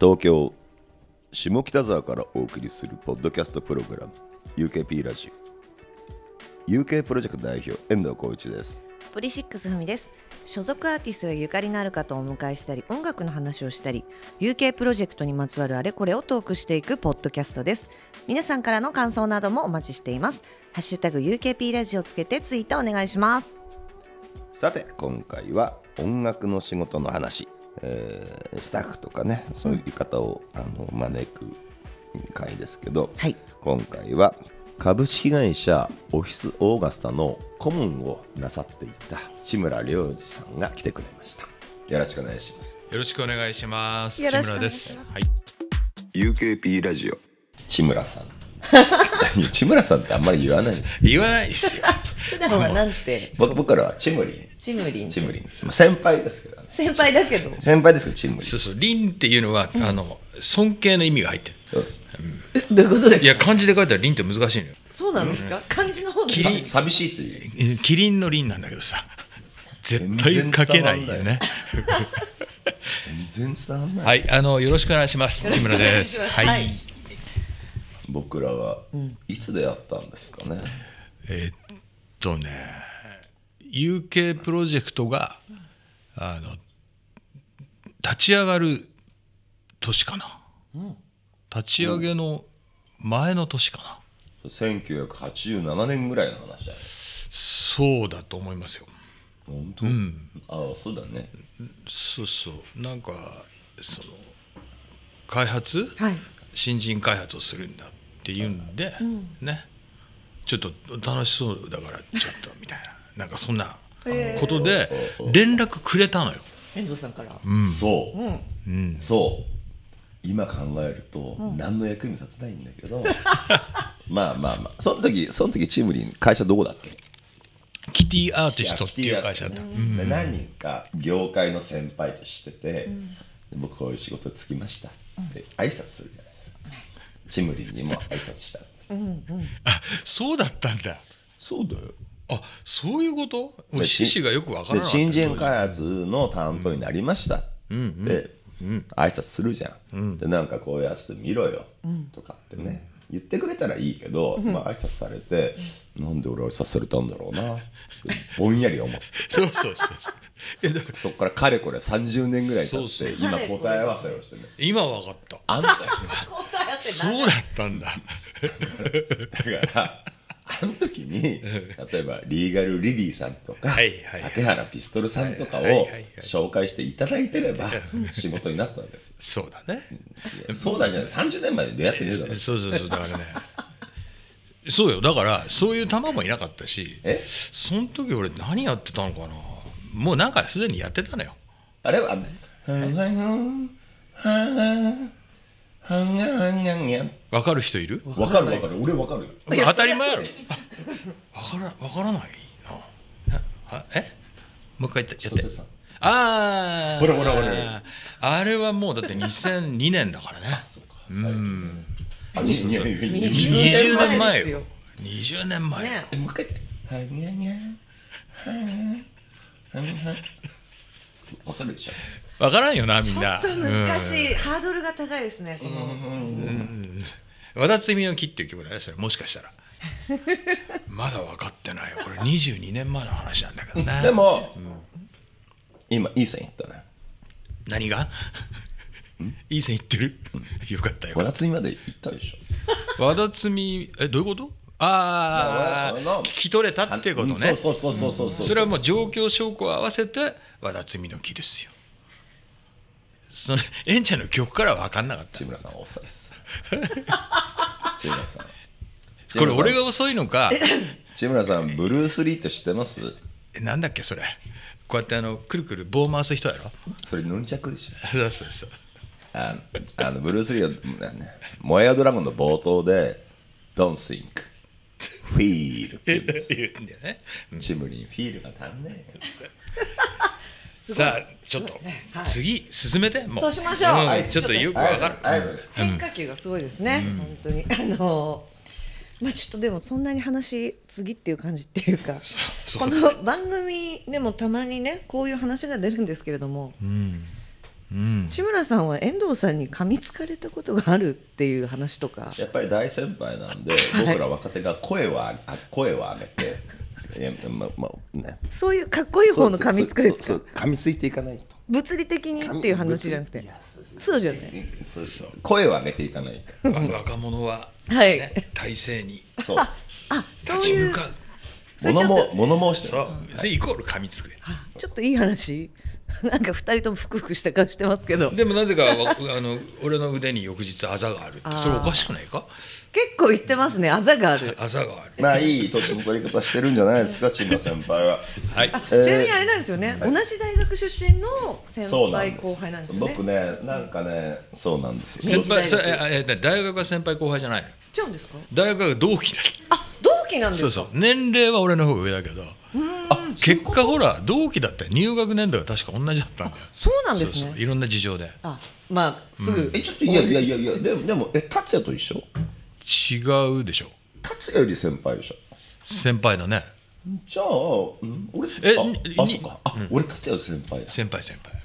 東京下北沢からお送りするポッドキャストプログラム UKP ラジオ。UK プロジェクト代表遠藤浩一です。ポリシックスふみです。所属アーティストやゆかりのある方をお迎えしたり音楽の話をしたり UK プロジェクトにまつわるあれこれをトークしていくポッドキャストです。皆さんからの感想などもお待ちしています。ハッシュタグ UKP ラジオつけてツイートお願いします。さて今回は音楽の仕事の話、えースタッフとかねそういう方を、あの招く回ですけど、はい今回は株式会社オフィスオーガスタの顧問をなさっていた志村良二さんが来てくれましたよろしくお願いしますよろしくお願いします。志村ですす。はい。UKP ラジオ志村さん 志村さんってあんまり言わないんです言わないですよ。普段はなんて僕僕らはチムリンチムリン。チムリン。まあ先輩ですけど。ね先輩だけど。先輩ですけどチムリン。そうそう、凛っていうのは、あの尊敬の意味が入ってる。そうです。えどういうことですか？いや、漢字で書いたら凛って難しいのよ。そうなんですか？漢字の方ですさか寂しいという。えーキリンの凛なんだけどさ、絶対書けないよね。全然伝わんない、はい、あのよろしくお願いします。よろしく志村です。す。はい。はい。僕らはいつ出会ったんですかね、えーっとね、UK プロジェクトがあの立ち上がる年かな。立ち上げの前の年かな。1987年ぐらいの話だよ。そうだと思いますよ。本当、ああそうだね。そうそう。なんかその開発、はい。新人開発をするんだっていうんで、ね。ちょっと楽しそうだからちょっとみたいななんかそんなことで連絡くれたのよ。遠藤さんから。そう、うん。そう。今考えると何の役にも立てないんだけど、まあまあまあ。その時その時チームリン会社どこだっけ？キティアーティストっていう会社だった。で何人か業界の先輩としてて、で僕こういう仕事に就きましたって挨拶するじゃないですか、チムリンにも挨拶したんです、あそうだったんだ。そうだよあそういうこと？趣旨がよくわからなかった。で新人開発の担当になりました、で、挨拶するじゃん、でなんかこういうやつで見ろよ、とかってね言ってくれたらいいけど、まあ挨拶されて、なんで俺は挨拶されたんだろうな。ってぼんやり思って。そうそうそうそう。えだからそこからかれこれ30年ぐらい経ってそうそう。今答え合わせをしてね今わかった。あんたよ。そうだったんだ。だからあの時に例えばリーガルリリーさんとか竹原ピストルさんとかを紹介していただいてれば仕事になったわけですよ。そうだね。そうだじゃない。30年前に出会ってねえだろ。そうそうそう。だからね。そうよ。だからそういう玉もいなかったしえ？その時俺何やってたのかな。もうなんかすでにやってたのよ。あれは「はんはんはんはんはんはんはんはん分かる人いる？わかるわかる。俺わかるよ。当たり前やろ。分から分からない？はえ？もう一回言ってやって。ああほらほらほら。あれはもうだって2002年だからね。あいやいやいや20 20年前ですよ。よ20年前よ。ねえ。もう一回言って。はにゃにゃはんはんはん。わかるでしょ分からんよなみちょんなっと難しうん。い、ハードルが高いですねこの、和田摘みの木っていう曲だねそれもしかしたら。まだ分かってないよ。これ22年前の話なんだけどね。でも今いい線いったね。何が？いい線いってる？よかったよ和田摘みまで行ったでしょ。和田摘みえどういうこと？ああ聞き取れたっていうことね。そうそうそうそうそうそれはもう状況証拠を合わせて和田摘みの木ですよそのえんちゃんの曲からは分かんなかった。志村さん遅いっす。志村さん。これ俺がが遅いのか。志村さんブルース・リーって知ってます？えなんだっけそれ。こうやってあのくるくる棒回す人やろ？それヌンチャクでしょ。そうそうそう。あのあのブルース・リーは、ね、燃えよドラゴンの冒頭で「Don't think feel」って言うんです言うん。だよねチムリンフィールが足んねえさあちょっと、ね。はい。次進めてもそうしましょう。んはい。ちょっとよくわかる。変化球がすごいですね、本当に。あのまあちょっとでもそんなに話次っていう感じっていうか そう。この番組でもたまにねこういう話が出るんですけれども、志村さんは遠藤さんに噛みつかれたことがあるっていう話とか。やっぱり大先輩なんで、僕ら若手が声をああ声を上げて、ままね、そういうかっこいい方の噛みつかですそうかそう噛みついていかないと。物理的にっていう話じゃなくて。そうじゃない？そうそう声を上げていかない若者は、はい。ね、体制に。そう。あそういう立ち向かう。物も物申してます。それイコール噛みつくちょっといい話？なんか二人ともふくふくした顔してますけど。でもなぜかわ あの俺の腕に翌日あざがあるって。それおかしくないか？結構言ってますね。あざがある。あざがある。まあいい年の取り方してるんじゃないですか、千葉先輩は。はい。あちなみにあれなんですよね、同じ大学出身の先輩後輩なんですよね。僕ね、なんかね、そうなんですよ。先輩ええ大学は先輩後輩じゃないの？違うんですか？大学は同期だ。あ同期なんですか？そうそう。年齢は俺の方が上だけど結果ほら同期だって入学年度が確か同じだったんだよ。そうなんですね。そうそう。いろんな事情で。あまあすぐ、え、ちょっといやいやいやいや、でも、でも、え、達也と一緒？違うでしょ。達也より先輩でしょ。先輩だね。じゃあ、うん、俺、あ、えにあ、にそっか、あ、俺達也より先輩だ。先輩先輩。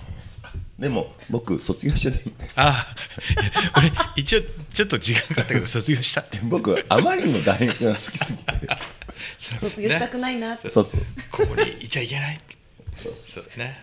でも、僕、卒業してないんで。あいや 俺一応ちょっと時間かかったけど卒業した僕、あまりにも大学が好きすぎて。卒業したくないなって、そうそう。ここにいちゃいけない。そうそう。ね。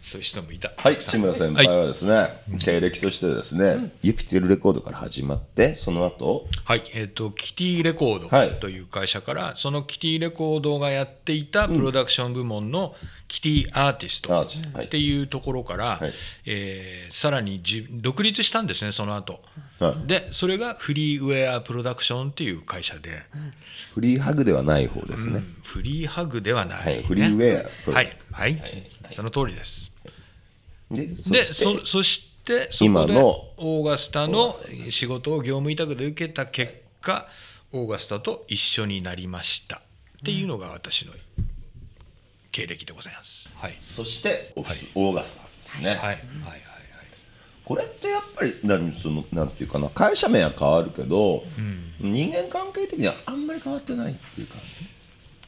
そういう人もいた。はい、志村先輩はですね、経歴としてですね、ユピテルレコードから始まって、その後、はい、えっ、と、キティレコーはいドという会社から、そのキティレコードがやっていたプロダクション部門のキティアーティアーティストはい。っていうところから、はい。えーさらにじ独立したんですね、その後、はい。で、それがフリーウェアプロダクションっていう会社で、フリーハグではない方ですね。フリーハグではない、ね。はい。フリーウェアはい、はい、その通りです。で、でそしてそそしてそこで今のオーガスタ。の仕事を業務委託で受けた結果オーガスタと一緒になりました。っていうのが私の経歴でございます。はい、そしてオフィス、オーガスタですね。はい、はい、はい、はい。これってやっぱり何そのなんていうかな会社名は変わるけど、人間関係的にはあんまり変わってないっていう感じ？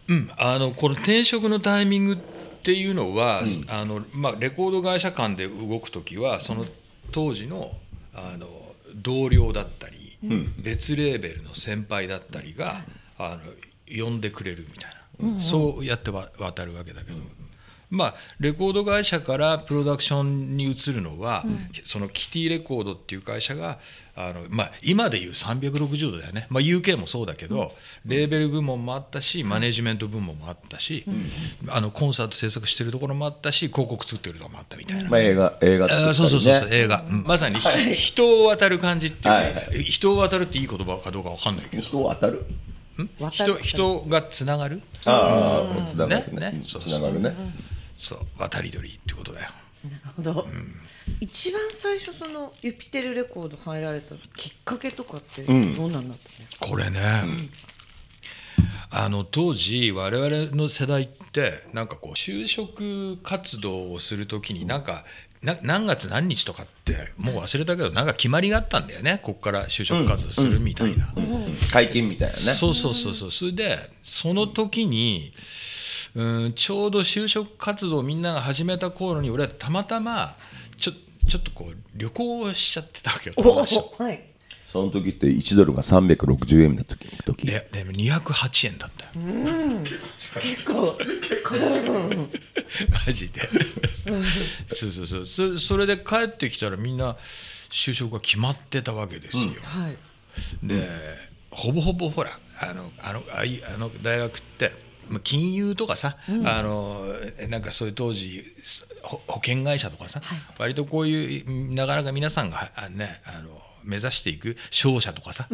うん、あのこの転職のタイミングっていうのは、あのまあ、レコード会社間で動く時はその当時のあの同僚だったり、別レーベルの先輩だったりが、あの呼んでくれるみたいな、そうやってわ渡るわけだけど。まあ、レコード会社からプロダクションに移るのは、そのキティレコードっていう会社があの、まあ、今でいう360度だよね、まあ、UK もそうだけど、レーベル部門もあったしマネジメント部門もあったし、あのコンサート制作してるところもあったし広告作ってるところもあったみたいな。まあ映画映画作ったりね。あそうそうそうそう映画、うん。まさにひ人を渡る感じっていう。か、はいは人を渡るっていい言葉かどうかわかんないけど。人を。渡る？人人がつながる？ああ、つながるね。ね？ね？うん。そうそう。つながるね。そう渡り鳥ってことだよ。なるほど、一番最初そのユピテルレコード入られたきっかけとかってどん。んなんだったんですか、これね、あの当時我々の世代ってなんかこう就職活動をする時になんか、な何月何日とかってもう忘れたけどなんか決まりがあったんだよねここから就職活動するみたいな。解禁みたいなね。そうそうそうそうそれでその時にうんちょうど就職活動をみんなが始めた頃に俺はたまたまちょちょっとこう旅行をしちゃってたわけよ。はいその時って1ドルが360円だった時。時。いやでも208円だったよ。結構。マジで。そうそうそう。そそれで帰ってきたらみんな就職が決まってたわけですよ、はい。で、ほぼほぼほらあのあのあいあの大学ってまあ金融とかさ、あのなんかそういう当時保険会社とかさ、割とこういうなかなか皆さんがあねあの目指していく商社とかさ、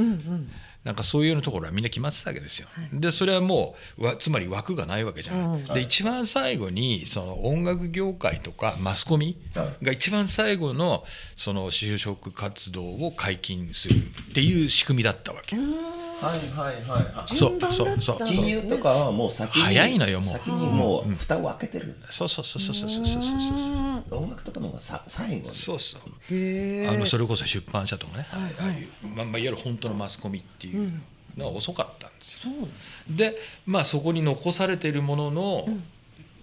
なんかそういうようなところはみんな決まってたわけですよ。でそれはもうわつまり枠がないわけじゃない。で一番最後にその音楽業界とかマスコミが一番最後のその就職活動を解禁するっていう仕組みだったわけ。はいはいはい。はい。順番だったんですねそうそう。金融とかはもう先に早いのよもう。先にもう蓋を開けてる。そうそうそうそうそうそうそうそう。音楽とかの方がさ最後に。そうそう。へえあのそれこそ出版社とかね、ああいうまあまあ、いわゆる本当のマスコミっていうのは遅かったんですよ。でまあそこに残されているものの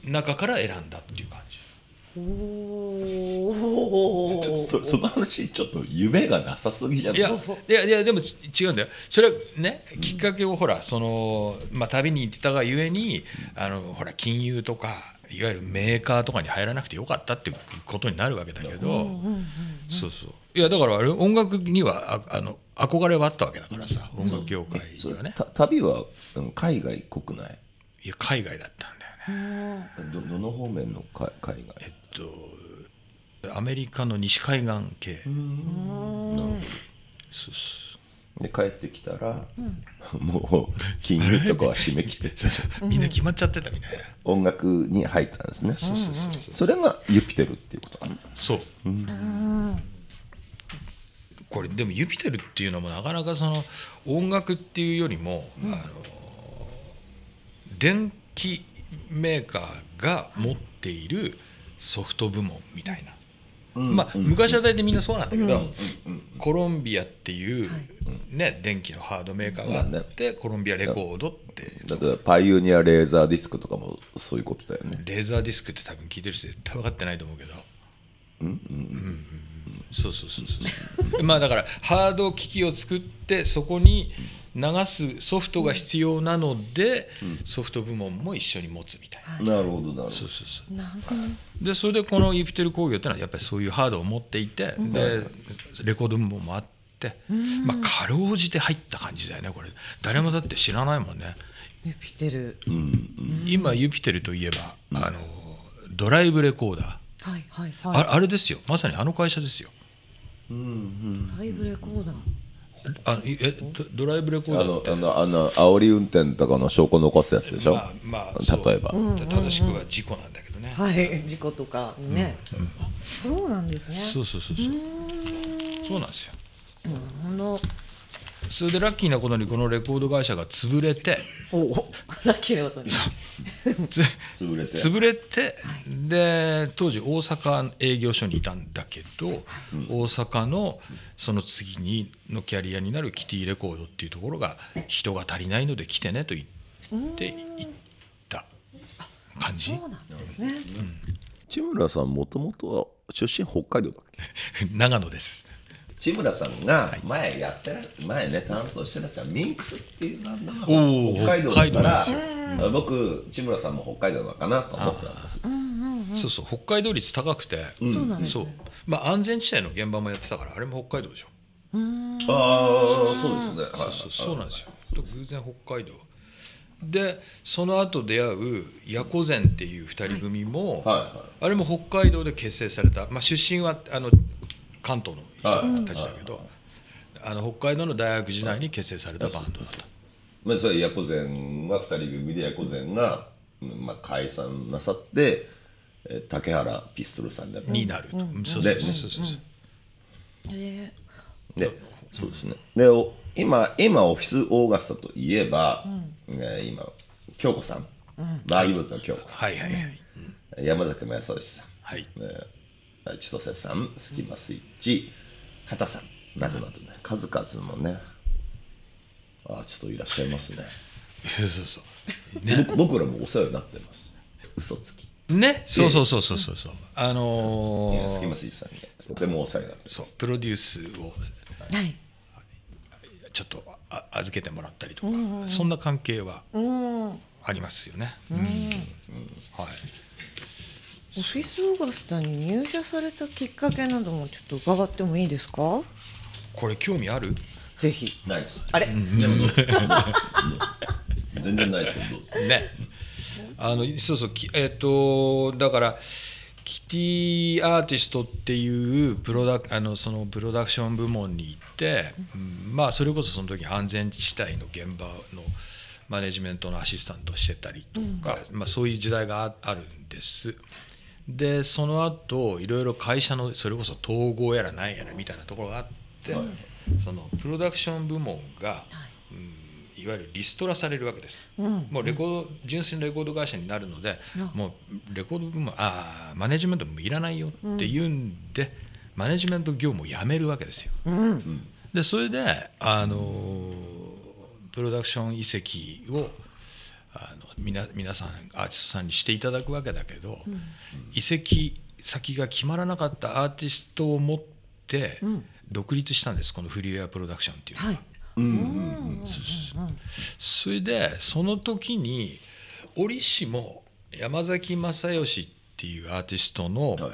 中から選んだっていう感じ。おちょっとそその話ちょっと夢がなさすぎじゃない？いやいやいやでもち違うんだよ。それはねきっかけをほらその、まあ、旅に行ってたがゆえにあのほら金融とかいわゆるメーカーとかに入らなくてよかったっていうことになるわけだけどそうそう。いやだからあれ音楽にはああの憧れはあったわけだからさ音楽業界それにはね。た旅はうん海外国内？いや海外だったんだよね。どどの方面の海海外？えっとアメリカの西海岸系。そうそうで帰ってきたら、もう金融とかは締め切って。そうそう。みんな決まっちゃってたみたいな、音楽に入ったんですね、そうそうそうそれがユピテルっていうことかなそう、これでもユピテルっていうのもなかなかその音楽っていうよりも、あの電機メーカーが持っているソフト部門みたいな、まあ、昔は大体みんなそうなんだけど、コロンビアっていう、ね、電気のハードメーカーがあって、コロンビアレコードってだからパイオニアレーザーディスクとかもそういうことだよね。レーザーディスクって多分聞いてる人絶対分かってないと思うけど。うんうん。うんそうそうそうそう。まあだからハード機器を作ってそこに流すソフトが必要なので、ソフト部門も一緒に持つみたいな、なるほどなるほど。そうそうそう。でそれでこのユピテル工業ってのはやっぱりそういうハードを持っていて、でレコード部門もあって、まあかろうじて入った感じだよねこれ。誰もだって知らないもんね。ユピテル。今ユピテルといえば、あのドライブレコーダー。はいはいはい。ああれですよ。まさにあの会社ですよ。ライブレコーダーあいえドドライブレコーダーって。あのあの煽り運転とかの証拠残すやつでしょ、まあまあ例えば、正しくは事故なんだけどね、はい。事故とかね、あそうなんですね。そうそうそうそう。そうなんですよ。あのそれでラッキーなことにこのレコード会社が潰れておおラッキーなことに。つ 潰れて。潰れてで当時大阪営業所にいたんだけど、大阪のその次にのキャリアになるキティレコードっていうところが人が足りないので来てねと言って行った感じ。そうなんですね、千村さんもともとは出身北海道だっけ？長野です千村さんが前やってら前ね担当してらっちゃうミンクスっていうバンドが北海道だから北海僕千村さんも北海道なのかなと思ってたんです。そうそう北海道率高くて、そうなんですそう。まあ安全地帯の現場もやってたからあれも北海道でしょ。ああそうですね。そうそうそうなんですよ。と偶然北海道。でその後出会うヤコゼンっていう二人組も、はいはあれも北海道で結成された、まあ、出身はあの関東の人たちだけど、あの北海道の大学時代に結成されたバンドだった、まあそれヤコゼンが二人組でヤコゼンが、うんまあ、解散なさってえー竹原ピストルさんでになると、うん。そうそうでそうそう。そうえでそうですね。でお今今オフィスオーガスタといえば、えー今京子さん、バービーブズの京子さはい。はい。はい、ん、山崎正義さん。はい。えー千歳さんスキマスイッチ畑さんなどなどね。数々のね。アーティストいらっしゃいますね。そうそうそう。ね。僕僕らもお世話になってます。嘘つき。ね。そうそうそうそうそう。そうあのースキマスイッチさんにとてもお世話になってます。そうプロデュースをはい。ちょっとあ預けてもらったりとか、そんな関係はうん。ありますよね、うん。はいオフィスオーガスタに入社されたきっかけなどもちょっと伺ってもいいですか？これ興味ある？ぜひ。ナイスあれ、でもどうぞ。全然ないですけどどうぞ。ね。あのそうそうきえっ、とだからキティアーティストっていうプロダあのそのプロダクション部門に行って、うんまあそれこそその時安全地帯の現場のマネジメントのアシスタントをしてたりとか、まあ、そういう時代がああるんです。でその後いろいろ会社のそれこそ統合やらなんやらみたいなところがあって、そのプロダクション部門が、うんいわゆるリストラされるわけです。もうレコード純粋なレコード会社になるので、もうレコード部門あーマネジメントもいらないよっていうんで、マネジメント業務をやめるわけですよ。でそれであのプロダクション移籍をあの皆皆さんアーティストさんにしていただくわけだけど、移籍先が決まらなかったアーティストを持って独立したんですこのフリーウェアプロダクションっていうのは。はい。それでその時に折しも山崎正義っていうアーティストの、はい。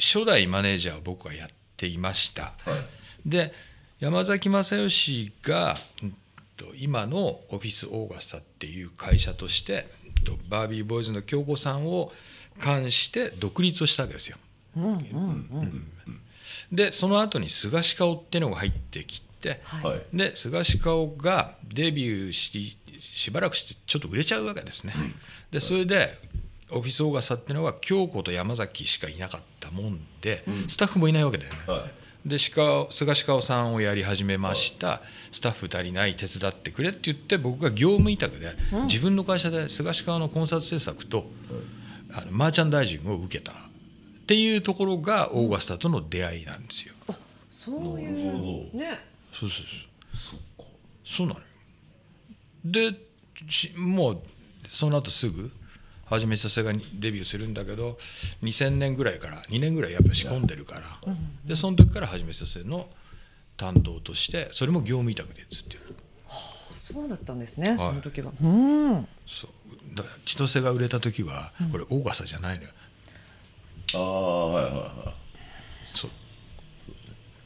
初代マネージャーを僕はやっていました。で山崎正義が、うんと今のオフィスオーガスタっていう会社として、うんとバービーボーイズの京子さんを冠して独立をしたわけですよ。でその後に菅氏顔っていうのが入ってきて、はいで菅氏顔がデビューししばらくしてちょっと売れちゃうわけですね。でそれでオフィスオーガスタっていうのは京子と山崎しかいなかったもんで、スタッフもいないわけだよね。はいで鹿菅氏顔さんをやり始めました、スタッフ足りない手伝ってくれって言って僕が業務委託で、自分の会社で菅氏顔のコンサート制作と、あのマーチャンダイジングを受けた。っていうところがオーガスタとの出会いなんですよ。そういうね。そうそうそう。そうなのよ。でしもうその後すぐはじめさせがデビューするんだけど2000年ぐらいから2年ぐらいやっぱ仕込んでるから。でその時からはじめさせの担当としてそれも業務委託でずっとやる。そうだったんですね、その時は。うん。そう。だから千歳が売れた時はこれオーガサじゃないのよ。ああはいはいはそう。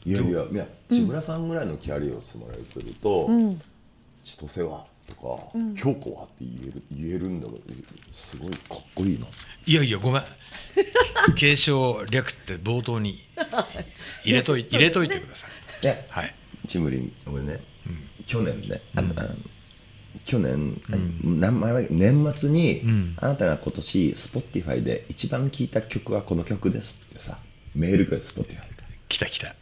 いいやいやいや木村さんぐらいのキャリアを積まれてると「千歳は」とか「京子は」って言える言えるんだけどすごいかっこいいな。いやいやごめん。継承略って冒頭に 入れとい入れといてください。いやはい。チムリン俺ね、去年ね。あの、あの去年、何前前年末に、ん。あなたが今年 Spotify で一番聴いた曲はこの曲ですってさメールが Spotify か来た来た、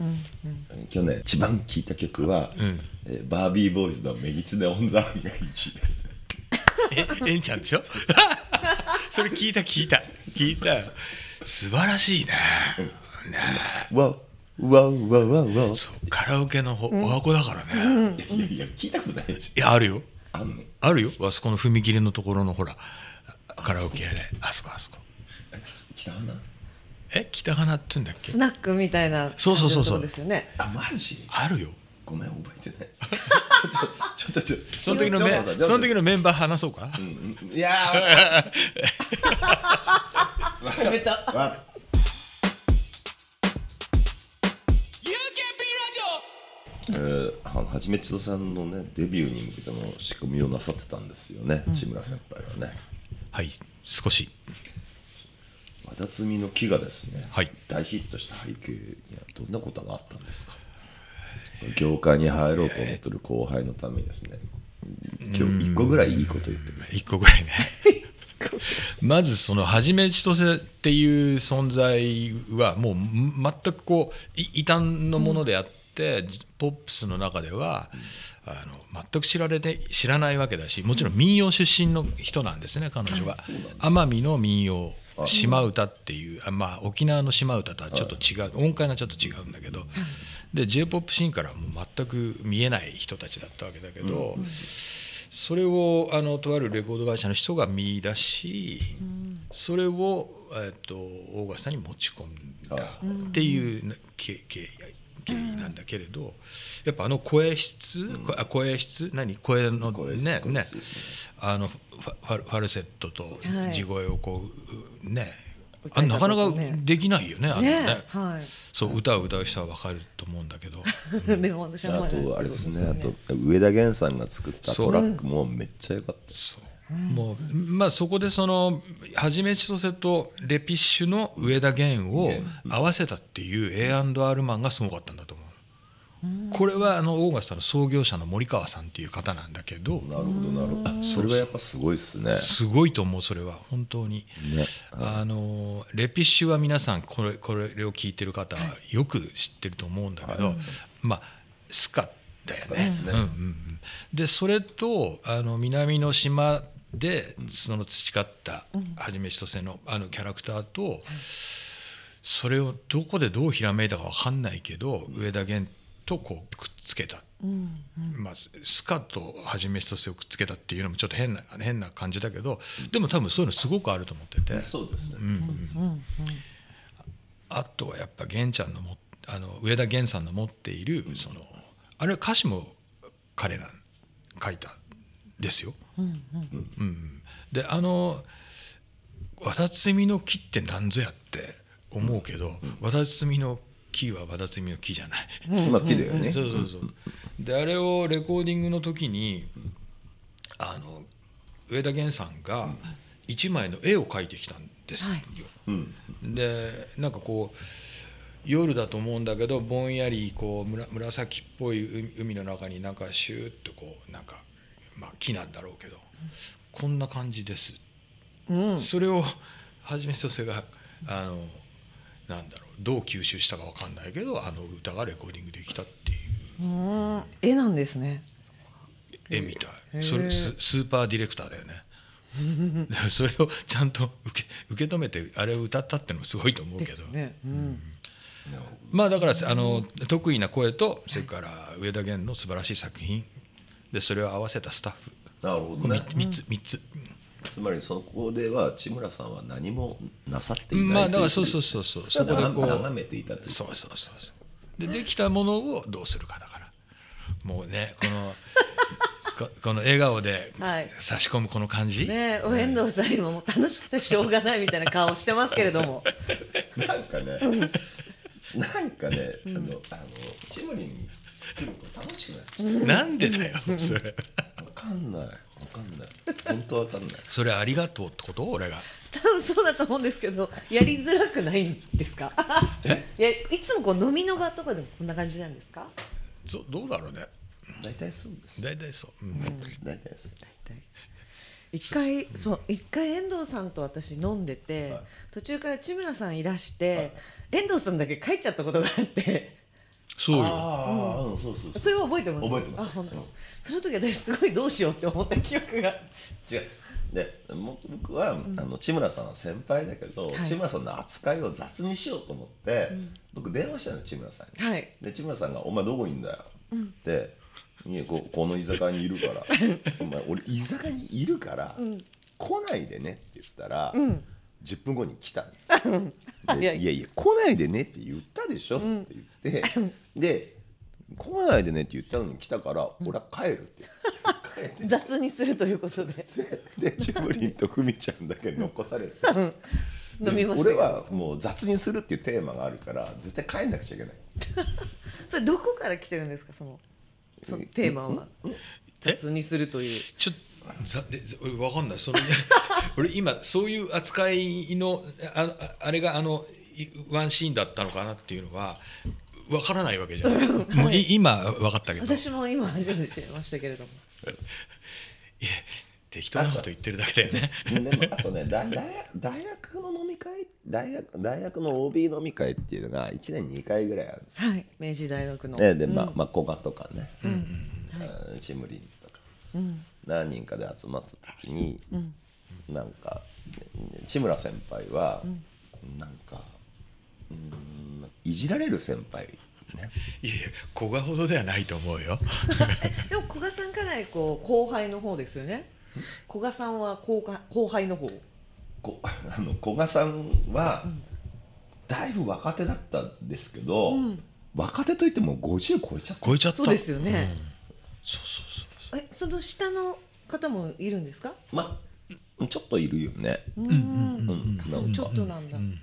去年一番聴いた曲は、んえーバービーボーイズの「メギツネオンザーン」が1位え、えんちゃんでしょ？それ聞いた聞いた。聞いた素晴らしいね。ねわわわわわ。そうカラオケのほお箱だからね、いやいや聞いたことないでしいやあるよ。ょあんのあるよ。あそこの踏切のところのほらカラオケ屋で。あそこあそこ。北花？え北花って言うんだっけ？スナックみたいなそうそうそうそう感じのとこですよね。あマジ？あるよごめん覚えてないです。ちょっとちょっとその時のメその時のメンバー話そうか、いやー止めたわえー、ははじめちどさんのねデビューに向けての仕組みをなさってたんですよね、志村先輩はねはい少し和田摘みの木がですね、はい大ヒットした背景にはどんなことがあったんですか業界に入ろうと思ってる後輩のためにですね。今日一個ぐらいいいこと言ってる？一個ぐらいね。まずそのはじめ千歳っていう存在はもう全くこうい異端のものであって、ポップスの中では、あの全く知られて知らないわけだしもちろん民謡出身の人なんですね彼女は。奄美の民謡島唄っていうあまあ沖縄の島唄とはちょっと違う音階がちょっと違うんだけどで j p o p シーンからはもう全く見えない人たちだったわけだけど、それをあのとあるレコード会社の人が見出し、それを、えっとオーガスタに持ち込んだっていうね経経経緯なんだけれどやっぱあの声質、こあ声質何？声のねね声質ですあのファルファルセットとはい。地声をこううね。歌い方あなかなかできないよねあのね。ねはい。そう歌を歌う人は分かると思うんだけど。でも私はあとあれですねあと上田源さんが作ったそう。トラックもめっちゃ良かった。そう。もうまあそこでそのはじめ千歳とレピッシュの上田源を合わせたっていう A&R マンがすごかったんだと思う。これはあのオーガスタの創業者の森川さんっていう方なんだけどなるほどなるほど。あそれはやっぱすごいっすね。すごいと思うそれは本当に。ね。あのレピッシュは皆さんこれこれを聞いてる方はよく知ってると思うんだけど、まあスカだよね。うんうんうん。でそれとあの南の島でその培ったはじめ千歳のあのキャラクターと、それをどこでどうひらめいたかわかんないけど上田源とこうくっつけた、まあ、スカとはじめ一つをくっつけたっていうのもちょっと変な変な感じだけどでも多分そういうのすごくあると思ってて。そうですね、あとはやっぱ源ちゃんのもあの上田源さんの持っているそのあれは歌詞も彼ら書いたんですよ。うんであの「わだつみの木って何ぞや?」って思うけどわだつみの木はわだつみの木じゃない。今木だよね、そうそうそう。であれをレコーディングの時にあの上田源さんが一枚の絵を描いてきたんですよ。うん。でなんかこう夜だと思うんだけどぼんやりこうむら紫っぽい海海の中になんかシューッとこうなんか、まあ、木なんだろうけどこんな感じです、それをはじめとせがあのなんだろうどう吸収したかわかんないけどあの歌がレコーディングできたっていう。うん。絵なんですね。絵みたい。それススーパーディレクターだよね。それをちゃんと受け受け止めてあれを歌ったってのもすごいと思うけど、うん。まあだからあの得意な声とそれから上田源の素晴らしい作品。でそれを合わせたスタッフ。なるほこのどね 3, つ三つつまりそこでは千村さんは何もなさっていないまあだからそうといそうそう。そうそこでこう眺めていたという。そうそうそうそう。でできたものをどうするかだから。もうねこの ここの笑顔ではい。差し込むこの感じ、ねえお遠藤さん今もう楽しくてしょうがないみたいな顔してますけれども。なんかねなんかね、あのあのチムリンに来ると楽しくなっちゃう。なんでだよそれ。わかんないわかんない。本当わかんない。それありがとうってこと？俺が。多分そうだと思うんですけどやりづらくないんですか？いやいつもこう飲みの場とかでもこんな感じなんですか？そどうだろうね。大体そうです。大体そう、うん。大体そう大体。一回そう一回遠藤さんと私飲んでて、はい。途中から千村さんいらして、遠藤さんだけ帰っちゃったことがあってそうよ。あん、そうそうそれは覚えてます？覚えてます。あ本当、うん。その時私すごいどうしようって思った記憶が。違う。でも僕は、あの千村さんは先輩だけど、はい。千村さんの扱いを雑にしようと思って、僕電話したの千村さんに。はい。で千村さんが「お前どこいんだよ」って「いやここの居酒屋にいるから。お前俺居酒屋にいるから、来ないでね」って言ったら、10分後に来たの。でい。やいやいや来ないでねって言ったでしょ」って言って、で「来ないでね」って言ったのに来たから「俺は帰る」って。雑にするということで。でジブリンとふみちゃんだけ残されて。飲みましたけど。俺はもう雑にするっていうテーマがあるから絶対帰んなくちゃいけない。それどこから来てるんですか？そのそのテーマは。雑にするという。ちょっとざでざ俺わかんない。その 俺今そういう扱いのあああれがあのいワンシーンだったのかなっていうのはわからないわけじゃない、もうい今わかったけど。い私も今初めて知りましたけれども。や適当なこと言ってるだけだよね。でもあとね大大学大学の飲み会？大学大学の OB 飲み会っていうのが1年に2回ぐらいあるんですはい。明治大学の。ねでまあ、まあ古賀とかね、あチムリンとか、何人かで集まった時に、なんか千村先輩は、なんかうんいじられる先輩ね。いやいや古賀ほどではないと思うよ。でも古賀さんからこう後輩の方ですよね。古賀さんは後輩後輩の方。こ あの古賀さんは、だいぶ若手だったんですけど、若手といっても50超えちゃった。超えちゃった。そうですよね。うん。そうそうそうえその下の方もいるんですか？まあちょっといるよね、うん。うんちょっとなんだ、おー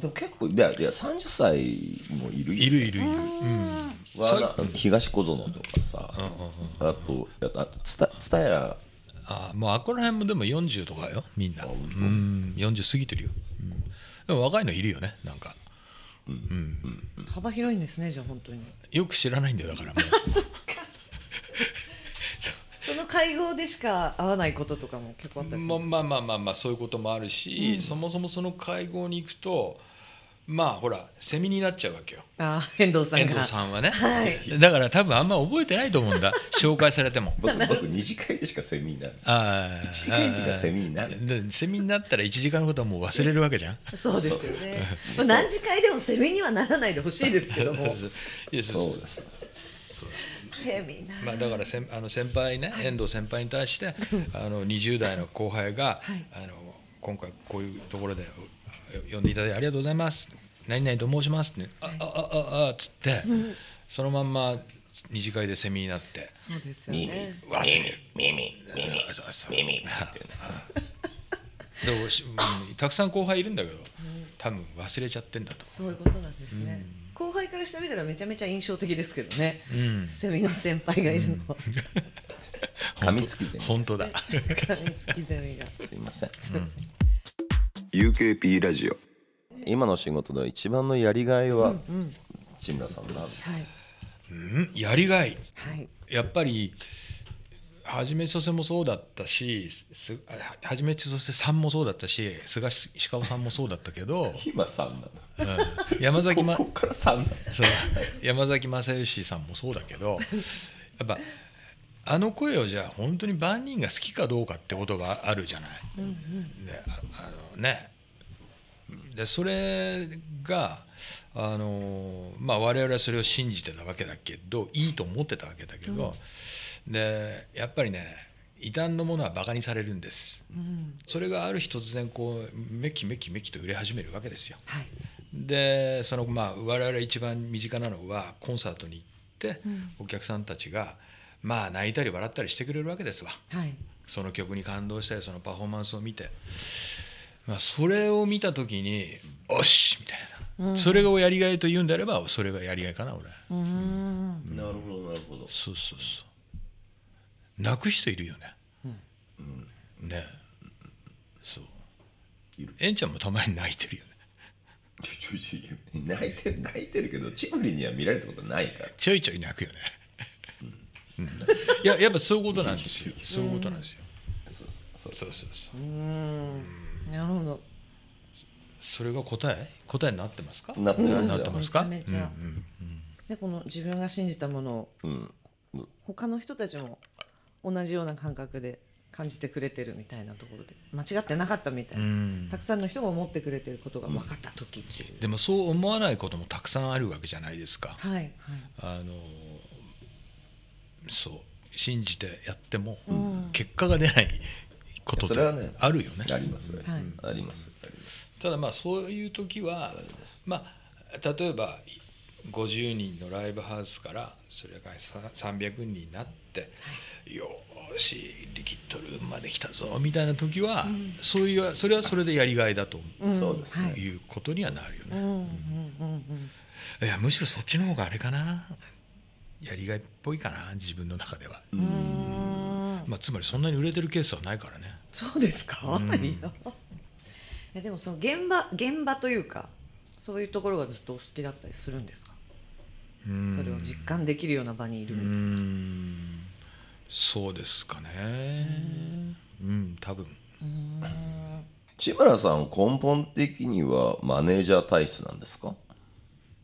でも結構いやいや30歳もいるよいるいるいる、うん。わな東小園とかさ、あとあとつたつたやあもうあこら辺もでも40とかよみんな。うん。40過ぎてるよ、うん、でも若いのいるよねなんか。幅広いんですねじゃあ本当に。よく知らないんだよだからもう 会合でしか会わないこととかも結構あったりまあまあまあまあまあそういうこともあるし、そもそもその会合に行くとまあほらセミになっちゃうわけよ。あー遠藤さんが。遠藤さんはね、はい。だから多分あんま覚えてないと思うんだ。紹介されても。僕僕二次会でしかセミになる。ああ一次会の時はセミになる。でセミになったら1時間のことはもう忘れるわけじゃん。そうですよね。まあ何次会でもセミにはならないでほしいですけども。そうですそうセミナーまあ、だから先あの先輩ね、遠藤先輩に対してあの20代の後輩が、あの今回こういうところで呼んでいただいてありがとうございます。何々と申しますって、あああああっつって、そのまんま二次会でセミになってそうですよね。忘れ耳。耳。そうそうそう。耳。耳っていうねでもしうんたくさん後輩いるんだけど多分忘れちゃってんだと。そういうことなんですね、後輩からしてみたらめちゃめちゃ印象的ですけどね、うん。セミの先輩がいるの。は、噛みつきゼミ本当だ。噛みつきゼミが。すいません。UKP ラジオ。今の仕事の一番のやりがいは志村さんなんですか？はい。うん？やりがい。はい。やっぱりはじめちそせもそうだったしすあはじめちそせさんもそうだったし菅氏鹿尾さんもそうだったけど、今さんなんだ。うん。山崎まここからさんなんだ。そう。山崎正義さんもそうだけどやっぱあの声をじゃあ本当に万人が好きかどうかってことがあるじゃない。でああのね。でそれがあの、まあ、我々はそれを信じてたわけだけどいいと思ってたわけだけど、でやっぱりね異端のものはバカにされるんです。それがある日突然こうめきめきめきと売れ始めるわけですよ。はい。でそのまあ我々一番身近なのはコンサートに行って、お客さんたちがまあ泣いたり笑ったりしてくれるわけですわ。はい。その曲に感動したりそのパフォーマンスを見て、まあ、それを見た時に「おし!」みたいな、それをやりがいと言うんであればそれがやりがいかな俺。うーん。なるほどなるほど。そうそうそう泣く人いるよね、ね。そう。いる。えんちゃんもたまに泣いてるよね。ちょいちょい泣いてる泣いてるけどチブリには見られたことないから。ちょいちょい泣くよね。うん。いややっぱそういうことなんですよ。そういうことなんですよ。そうそうそう。そうそうん。なるほど。それが答え？答えになってますか？なってますよ。なってますか？めちゃめちゃ。でこの自分が信じたものを。うん。他の人たちも同じような感覚で感じてくれてるみたいなところで間違ってなかったみたいな、うん。たくさんの人が思ってくれてることが分かった時っていう、でもそう思わないこともたくさんあるわけじゃないですか。はいはい。あのそう信じてやってもん。結果が出ないことってそれはねあるよね。あります。はい。あります。あります。ただまあそういう時はまあ例えば50人のライブハウスからそれがさ300人になってよーしリキッドルームまで来たぞみたいな時はそういうそれはそれでやりがいだとそうですね。はい。いうことにはなるよね。うんうんうんうんいやむしろそっちの方があれかな。やりがいっぽいかな自分の中では。まあ、つまりそんなに売れてるケースはないからね。そうですか、いや。えでもその現場現場というかそういうところがずっとお好きだったりするんですか？うん。それを実感できるような場にいるうみたいな、んそうですかね。うん多分。志村さん根本的にはマネージャー体質なんですか？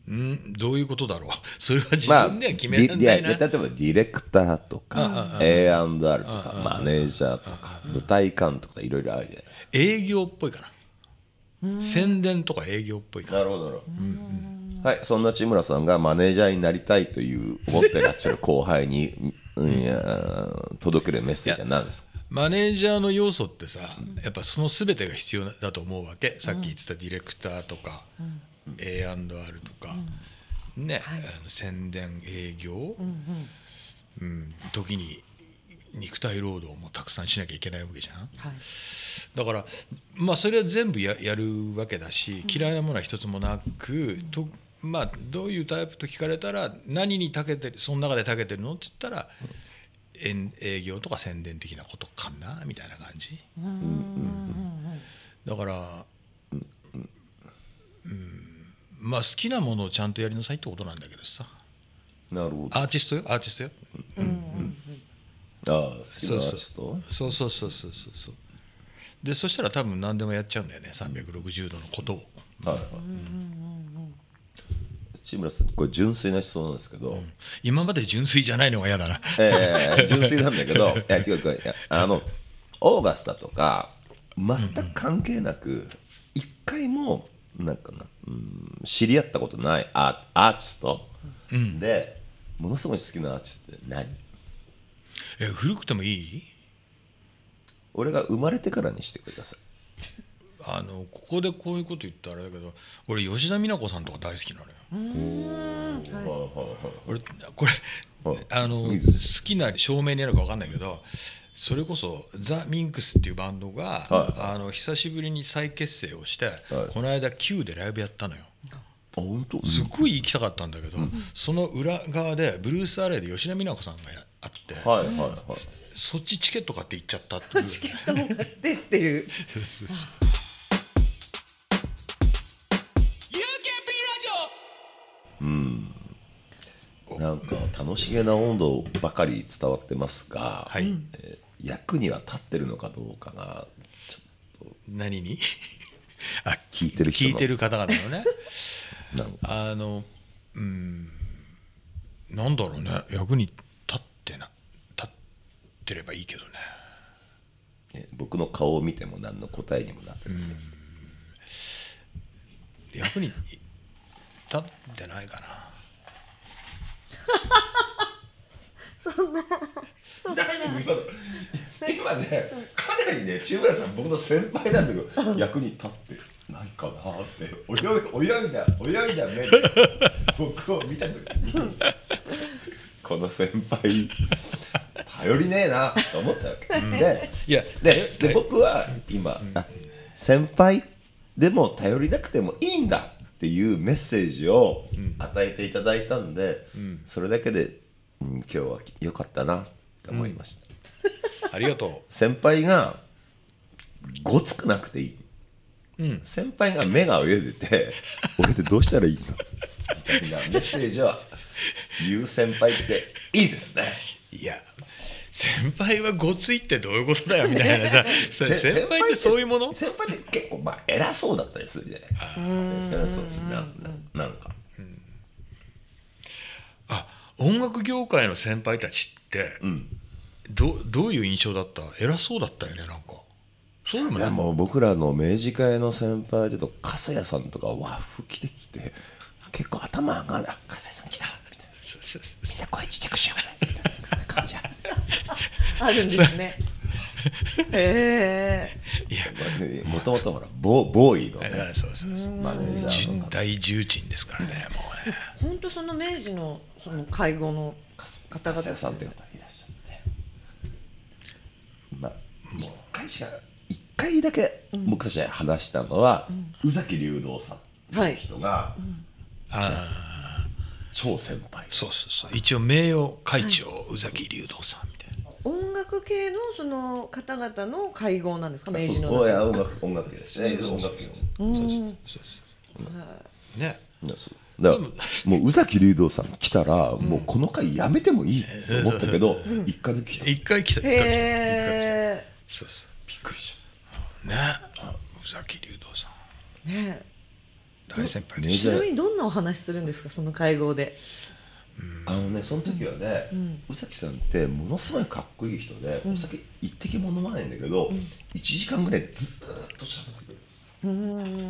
うんどういうことだろう。それは自まあ、分では決められないな、ディいや例えばディレクターとか A&R とかマネージャーとか舞台監督とかいろいろあるじゃないですか営業っぽいかな宣伝とか営業っぽいかななるほどなるほどはいそんな志村さんがマネージャーになりたいという思ってらっしゃる後輩に届けるメッセージは何ですか？マネージャーの要素ってさやっぱその全てが必要だと思うわけ。さっき言ってたディレクターとか、A&R とか、ね、あの宣伝営業、うん時に肉体労働もたくさんしなきゃいけないわけじゃん。はい。だからまあそれは全部ややるわけだし嫌いなものは一つもなく、とまあどういうタイプと聞かれたら何に長けてるその中で長けてるの？って言ったら、えん営業とか宣伝的なことかなみたいな感じ。だから、うん、まあ好きなものをちゃんとやりなさいってことなんだけどさ。なるほど。アーティストよ？アーティストよ？ああ好きなアーティスト？そうそうそうそうそうそう。でそしたら多分何でもやっちゃうんだよね。360度のことを。はいはい志村さんこれ純粋な質問なんですけど、今まで純粋じゃないのが嫌だな。えー純粋なんだけど いや違う違う。あのオーガスタとか全く関係なく一回もなんかな、うん、知り合ったことないアーアーティスト。で、ものすごい好きなアーティストって何？え古くてもいい？俺が生まれてからにしてくださいあのここでこういうこと言ったらあれだけど俺吉田美奈子さんとか大好きなのよ。俺これはいあの好きな照明にあるか分かんないけどそれこそザ・ミンクスっていうバンドが、はいあの久しぶりに再結成をして、この間 Q でライブやったのよ。あ本当？すっごい行きたかったんだけど、その裏側でブルース・アレイで吉田美奈子さんがやあって、はいはいはい。そっちチケット買って行っちゃったっていう。チケットも買ってっていうなんか楽しげな温度ばかり伝わってますが、はい。えー役には立ってるのかどうかが何に？あ聞いてる聞いてる方々のね。なんか。あのうん。なんだろうね。役に立ってな立ってればいいけどね。え僕の顔を見ても何の答えにもなってない、役に立ってないかな。何今の今ねかなりね千村さん僕の先輩なんだけど役に立ってないかなって。泳い泳いだ泳いだ目で 僕を見た時にこの先輩頼りねえなと思ったわけ、でいやででえ僕は今、あ先輩でも頼りなくてもいいんだっていうメッセージを与えていただいたんで、それだけで、うん、今日は良かったなって思いました、ありがと 先輩がごつくなくていい、うん。先輩が目が泳いでて 俺ってどうしたらいいの？みたいなメッセージは言う先輩っていいですね。ういや先輩はごついってどういうことだよみたいなさ 先輩ってそういうもの？先輩って結構まあ偉そうだったりするじゃない偉そう。なななんか。あ音楽業界の先輩たちって、ん。どどういう印象だった？偉そうだったよねなんか。そうでもないいやもう僕らの明治会の先輩でと粕谷さんとか和服着てきて結構頭上がる「あ粕谷さん来た」みたいな。そうそうそう「みんな声ちっちゃくしよう。ぜ」みたいな感じあ。るあるんですね。へえいやもともとほらボーボーイのいねやそうそうそう。マネージャーの方大重鎮ですからねもうね。本当その明治のその介護の方々さんって方いらっしゃって。まあ一回しか一回だけ僕たちが話したのは宇崎竜道さんっていう人がああ超先輩。そうそうそう。一応名誉会長、宇崎竜道さんみたいな。音楽系のその方々の会合なんですか？明治の。音楽音楽系ですね。音楽系ねいやそうだからもう宇崎竜道さん来たら、もうこの回やめてもいいって思ったけど、一回だけ来た。びっ一回来た。一回来た。へえそう。そうくりしね。宇崎竜道さん。ね大先輩メでしちなみにどんなお話するんですか？その会合で。たあのねその時はね、宇崎さんってものすごいかっこいい人で、お酒一滴も飲まないんだけど、1時間ぐらいずーっと喋ってくれるんですう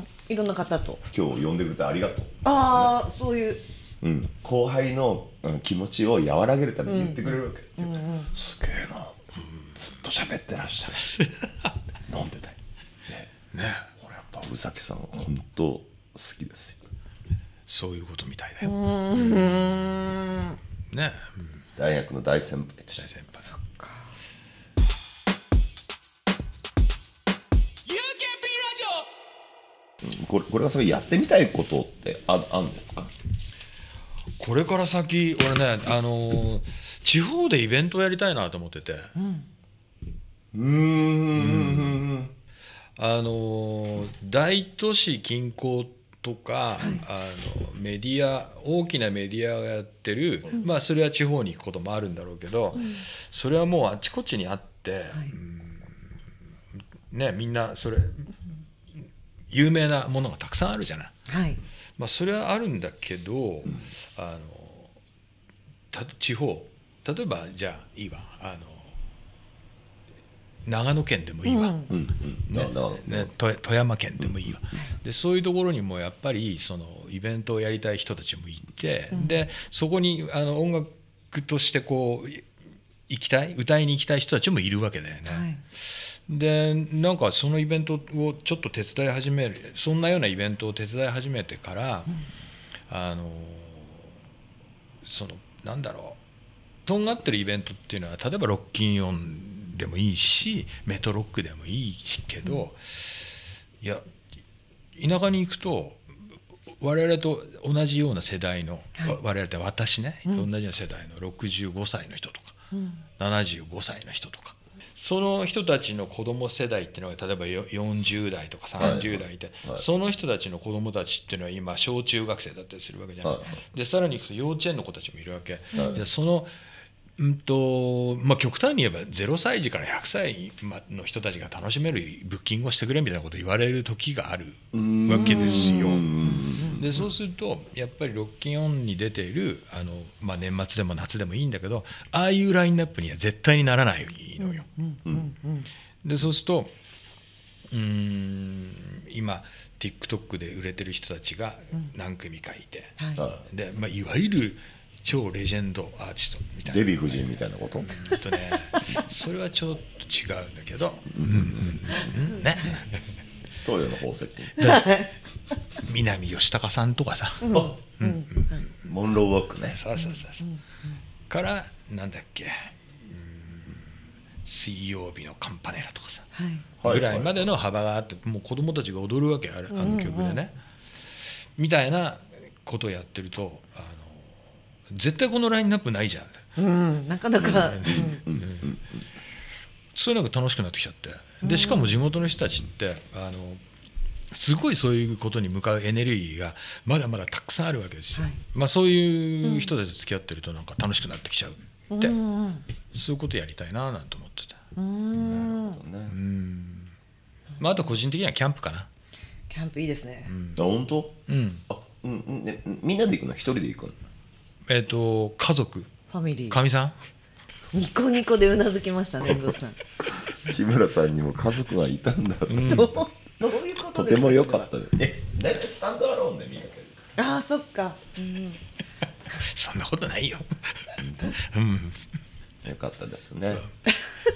ん。いろんな方と。今日呼んでくれてありがとう、ああそういう。うん、後輩の、うん気持ちを和らげるために言ってくれるわけ、すげえな、ずっと喋ってらっしゃる。飲んでたい、ね、ね。俺やっぱ宇崎さん本当好きですよ。そういうことみたいだよ。うん。ね、うん。大学の大先輩として。大先輩。これこれがそれやってみたいことってああるんですか？これから先俺ねあのー地方でイベントをやりたいなと思ってて、うーん。あのー大都市近郊とか、あのメディア大きなメディアがやってる、まあそれは地方に行くこともあるんだろうけど、それはもうあちこちにあって、うんねみんなそれ有名なものがたくさんあるじゃない。はい。まあ、それはあるんだけど、あのた地方例えばじゃあいいわ。あの長野県でもいいわ、うん。うん。うんななね、富富山県でもいいわ、でそういうところにもやっぱりそのイベントをやりたい人たちもいて、でそこにあの音楽クとしてこう行きたい歌いに行きたい人たちもいるわけだよね。はい。でなんかそのイベントをちょっと手伝い始めるそんなようなイベントを手伝い始めてから、あのそのなんだろう。とんがってるイベントっていうのは例えばロッキンオンでもいいしメトロックでもいいけど、いや田舎に行くと我々と同じような世代の、わ我々って私ね、同じような世代の65歳の人とか、75歳の人とかその人たちの子供世代っていうのが例えばよ40代とか30代で、はい。その人たちの子供たちっていうのは今小中学生だったりするわけじゃない、はい。でさらに行くと幼稚園の子たちもいるわけ、はい。でそのうんとまあ、極端に言えば0歳児から100歳まの人たちが楽しめるブッキングをしてくれみたいなことを言われる時があるわけですよ。でそうするとやっぱりロッキンオンに出ているあの、まあ、年末でも夏でもいいんだけどああいうラインナップには絶対にならないのよ。でそうするとうーん今 TikTok で売れてる人たちが何組かいて、はい。はでまあ、いわゆる超レジェンドアーティストみたいな。デヴィ夫人みたいなこと？うんとね、それはちょっと違うんだけど、うん。うん。うん。ね、東洋の宝石。南吉高さんとかさ、あモンローウォークね。そうそうそうそう。からなんだっけ、うん。水曜日のカンパネラとかさ、はい。はいぐらいまでの幅があってもう子供たちが踊るわけあれあの曲でね、みたいなことをやってるとあの絶対このラインナップないじゃん。うんなかなか、そういうのが楽しくなってきちゃって。でしかも地元の人たちってあのすごいそういうことに向かうエネルギーがまだまだたくさんあるわけですよ、はい。まあ、そういう人たちと付き合ってるとなんか楽しくなってきちゃうって、うんうんそういうことやりたいななんて思ってて、うん。ね。まあ、あと個人的にはキャンプかな。キャンプいいですね、あ本当？うん。あうんうん。ねみんなで行くの？一人で行くの？えっ、と家族。ファミリー。かみさん？ニコニコでうなずきましたね遠藤さん。志村さんにも家族がいたんだって、どうどういうことですとても良かった。ねえ大体スタンドアローンで見かけるああそっか、うん、そんなことないよ、うん、よかったですね。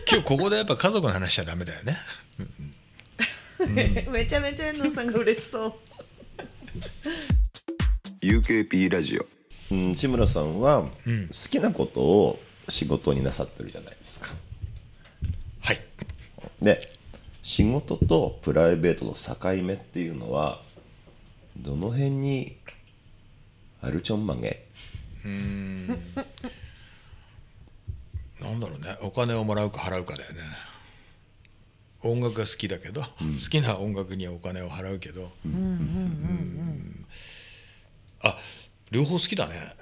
今日ここでやっぱ家族の話しちゃダメだよね。めちゃめちゃ遠藤さんが嬉しそう。UKP ラジオ、うん、志村さんはうん。好きなことを仕事になさってるじゃないですか。はい。で仕事とプライベートの境目っていうのはどの辺にあるちょんまげ？なんだろうね。お金をもらうか払うかだよね。音楽が好きだけど、好きな音楽にはお金を払うけど、あ両方好きだね。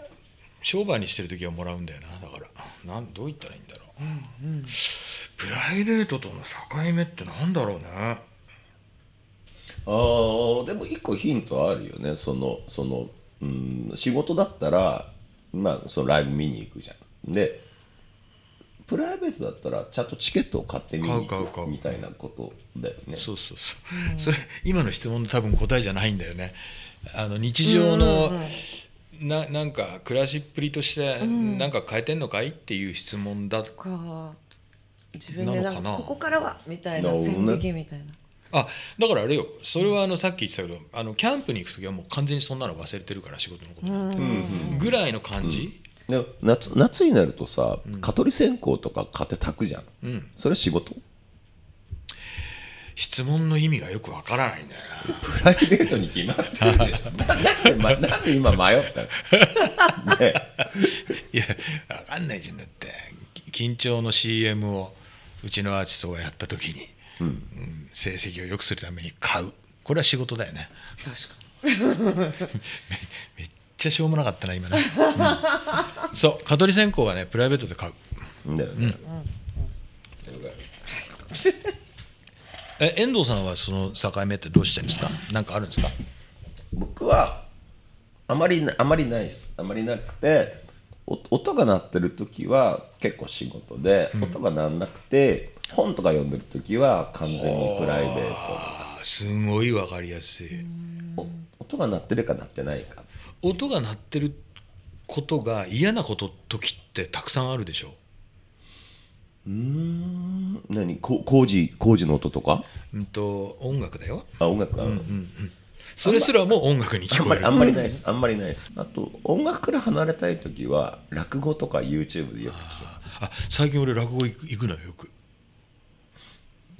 商売にしてる時はもらうんだよな。だからなんどう言ったらいいんだろう、プライベートとの境目ってなんだろうね。あーでも一個ヒントあるよね。そのその、うん、仕事だったらまあそのライブ見に行くじゃん。でプライベートだったらちゃんとチケットを買って見に行買う買う買う。くみたいなことだよね。そうそうそう、それ今の質問の多分答えじゃないんだよね。あの日常の、ななんか暮らしっぷりとしてなんか変えてんのかいっていう質問だか。自分でなんかここからはみたいな線引きみたいな。あだからあれよ。それはあのさっき言ってたけどあのキャンプに行く時はもう完全にそんなの忘れてるから仕事のこと、ぐらいの感じ、で夏夏になるとさ蚊取り線香とか買って炊くじゃん、うん。それ仕事？質問の意味がよくわからないんだよなプライベートに決まってるでしょななんで、ま、なんで今迷ったの？ねいやわかんないじゃんだって。き緊張の CM をうちのアーティストがやった時に、うん成績を良くするために買う。これは仕事だよね。確か めっちゃしょうもなかったな今ね、うん。そう蚊取り線香はねプライベートで買う。だよね、え遠藤さんはその境目ってどうしてるんですか？なんかあるんですか？僕はあまりなあまりないです。あまりなくてお音が鳴ってる時は結構仕事で、音が鳴らなくて本とか読んでる時は完全にプライベーあーすごいわかりやすい。音が鳴ってるか鳴ってないか。音が鳴ってることが嫌なこと時ってたくさんあるでしょ？何？こ工事工事の音とか？うんと音楽だよ。あ音楽あ,、それすらも音楽に聞こえる。あんまりあんまりないです。あんまりないです。あと音楽から離れたい時は落語とか YouTube でよく聞きます。あ最近俺落語行く行くのよよく。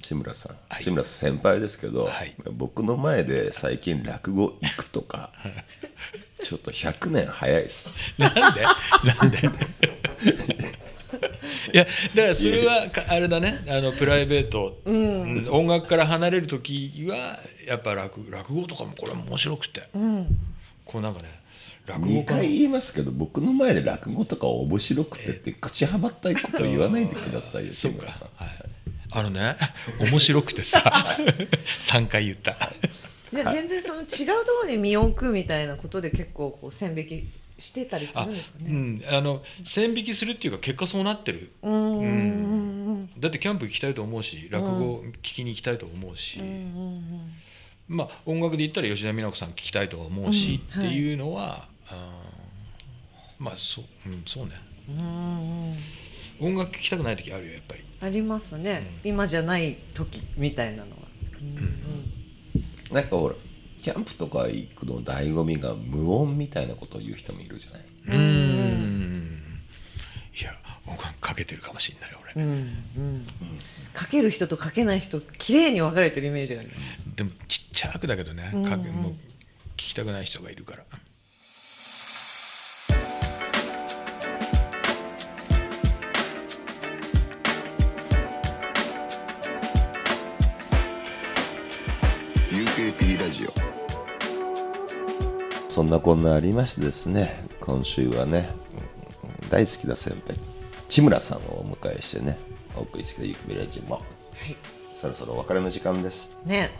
志村さん、はい。志村さん先輩ですけど、はい。僕の前で最近落語行くとか ちょっと100年早いです。なんで？なんで？いやだからそれはかあれだね。あのプライベート、うん。音楽から離れる時はやっぱ落落語とかもこれも面白くて、こうなんかね落語2家の回言いますけど僕の前で落語とか面白くてって口はばったいこと言わないでくださいよ志そうか。村さん。はい、あのね面白くてさ3回言った。で全然その違うところに身を置くみたいなことで結構こう線引きしてたりするあ、んですかね。うん、あの線引きするっていうか結果そうなってる。うーん。だってキャンプ行きたいと思うし落語聞きに行きたいと思うし、まあ音楽で言ったら吉田美奈子さん聞きたいと思うし、うん。っていうのは、あーまあそう,、うん、そうね。音楽聴きたくない時あるよやっぱり。ありますね、今じゃない時みたいなのは。なんかほらキャンプとか行くの醍醐味が無音みたいなことを言う人もいるじゃない。うん。いや音楽かけてるかもしれない俺、うんうん。かける人とかけない人綺麗に分かれてるイメージがあります。でもちっちゃくだけどね、かけもう聞きたくない人がいるからラジオそんなこんなありましてですね今週はねうん大好きな先輩千村さんをお迎えしてねお送りしてきたゆくみラジオもはい。そろそろお別れの時間ですね。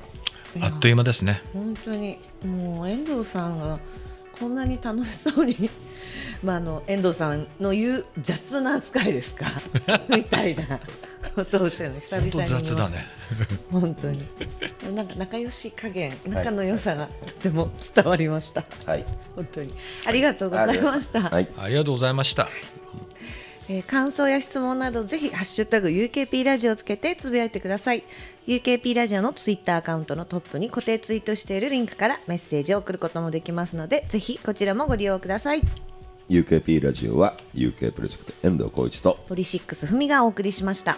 あっという間ですね本当にもう遠藤さんがこんなに楽しそうに まああの遠藤さんの言う雑な扱いですか？みたいなことしゃるの。久々に本当雑だね。本当に。なんか仲良し加減仲の良さがとても伝わりました、はい。本当に。ありがとうございました、はい。ありがとうございました。えー感想や質問などぜひハッシュタグ UKP ラジオをつけてつぶやいてください。UKP ラジオのツイッターアカウントのトップに固定ツイートしているリンクからメッセージを送ることもできますのでぜひこちらもご利用ください。UKP ラジオは UK プロジェクト遠藤浩一とポリシックスふみがお送りしました